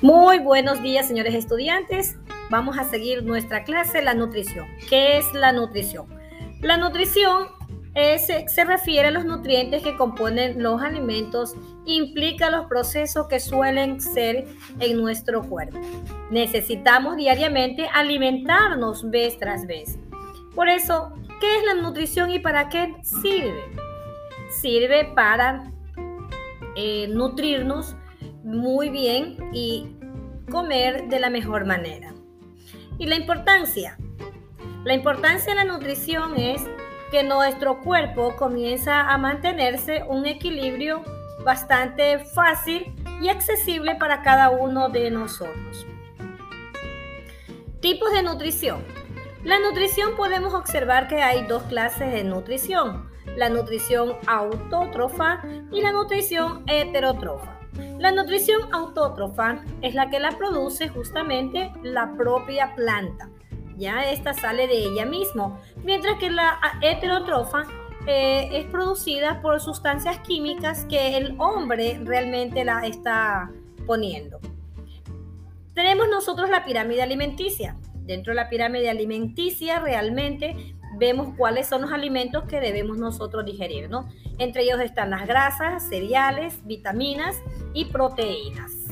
Muy buenos días, señores estudiantes. Vamos a seguir nuestra clase, la nutrición. ¿Qué es la nutrición? La nutrición se refiere a los nutrientes que componen los alimentos, implica los procesos que suelen ser en nuestro cuerpo. Necesitamos diariamente alimentarnos vez tras vez. Por eso, ¿qué es la nutrición y para qué sirve? Sirve para eh, nutrirnos muy bien y comer de la mejor manera. Y la importancia. La importancia de la nutrición es que nuestro cuerpo comienza a mantenerse un equilibrio bastante fácil y accesible para cada uno de nosotros. Tipos de nutrición. La nutrición podemos observar que hay dos clases de nutrición, la nutrición autótrofa y la nutrición heterótrofa. La nutrición autótrofa es la que la produce justamente la propia planta. Ya esta sale de ella mismo, mientras que la heterotrofa eh, es producida por sustancias químicas que el hombre realmente la está poniendo. Tenemos nosotros la pirámide alimenticia. Dentro de la pirámide alimenticia realmente vemos cuáles son los alimentos que debemos nosotros digerir, ¿no? Entre ellos están las grasas, cereales, vitaminas y proteínas.